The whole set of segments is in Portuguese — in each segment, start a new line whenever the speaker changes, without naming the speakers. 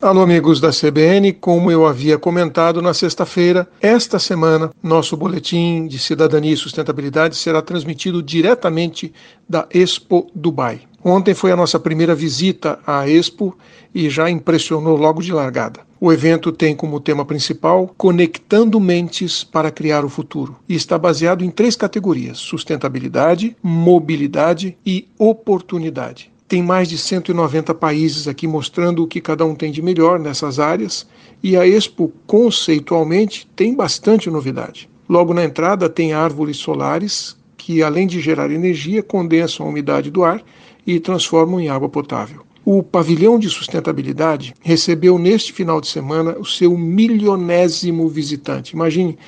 Alô, amigos da CBN, como eu havia comentado na sexta-feira, esta semana nosso boletim de cidadania e sustentabilidade será transmitido diretamente da Expo Dubai. Ontem foi a nossa primeira visita à Expo e já impressionou logo de largada. O evento tem como tema principal Conectando Mentes para Criar o Futuro e está baseado em três categorias: sustentabilidade, mobilidade e oportunidade. Tem mais de 190 países aqui mostrando o que cada um tem de melhor nessas áreas, e a Expo, conceitualmente, tem bastante novidade. Logo na entrada tem árvores solares que, além de gerar energia, condensam a umidade do ar e transformam em água potável. O pavilhão de sustentabilidade recebeu neste final de semana o seu milionésimo visitante. Imagine,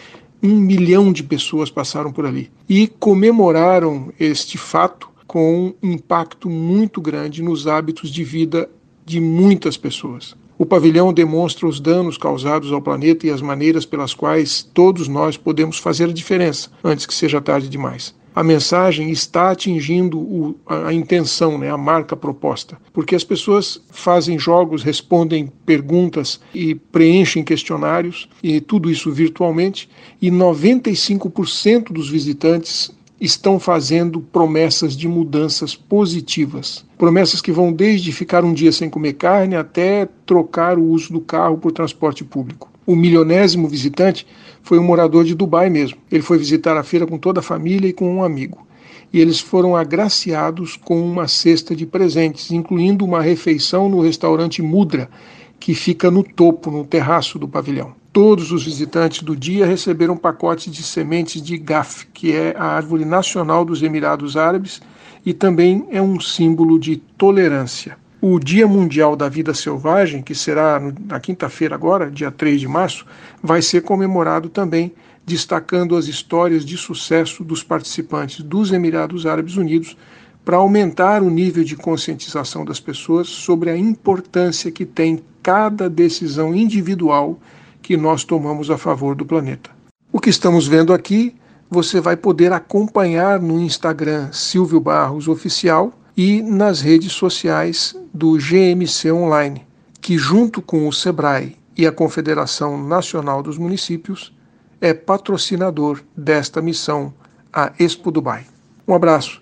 um milhão de pessoas passaram por ali e comemoraram este fato com um impacto muito grande nos hábitos de vida de muitas pessoas. O pavilhão demonstra os danos causados ao planeta e as maneiras pelas quais todos nós podemos fazer a diferença antes que seja tarde demais. A mensagem está atingindo o, a, a, intenção, né, a marca proposta, porque as pessoas fazem jogos, respondem perguntas e preenchem questionários, e tudo isso virtualmente, e 95% dos visitantes estão fazendo promessas de mudanças positivas. Promessas que vão desde ficar um dia sem comer carne até trocar o uso do carro por transporte público. O milionésimo visitante foi um morador de Dubai mesmo. Ele foi visitar a feira com toda a família e com um amigo. E eles foram agraciados com uma cesta de presentes, incluindo uma refeição no restaurante Mudra, que fica no topo, no terraço do pavilhão. Todos os visitantes do dia receberam pacotes de sementes de gaf, que é a árvore nacional dos Emirados Árabes e também é um símbolo de tolerância. O Dia Mundial da Vida Selvagem, que será na quinta-feira agora, dia 3 de março, vai ser comemorado também, destacando as histórias de sucesso dos participantes dos Emirados Árabes Unidos para aumentar o nível de conscientização das pessoas sobre a importância que tem cada decisão individual que nós tomamos a favor do planeta. O que estamos vendo aqui, você vai poder acompanhar no Instagram Silvio Barros Oficial e nas redes sociais do GMC Online, que junto com o SEBRAE e a Confederação Nacional dos Municípios é patrocinador desta missão, a Expo Dubai. Um abraço.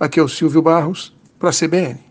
Aqui é o Silvio Barros, para a CBN.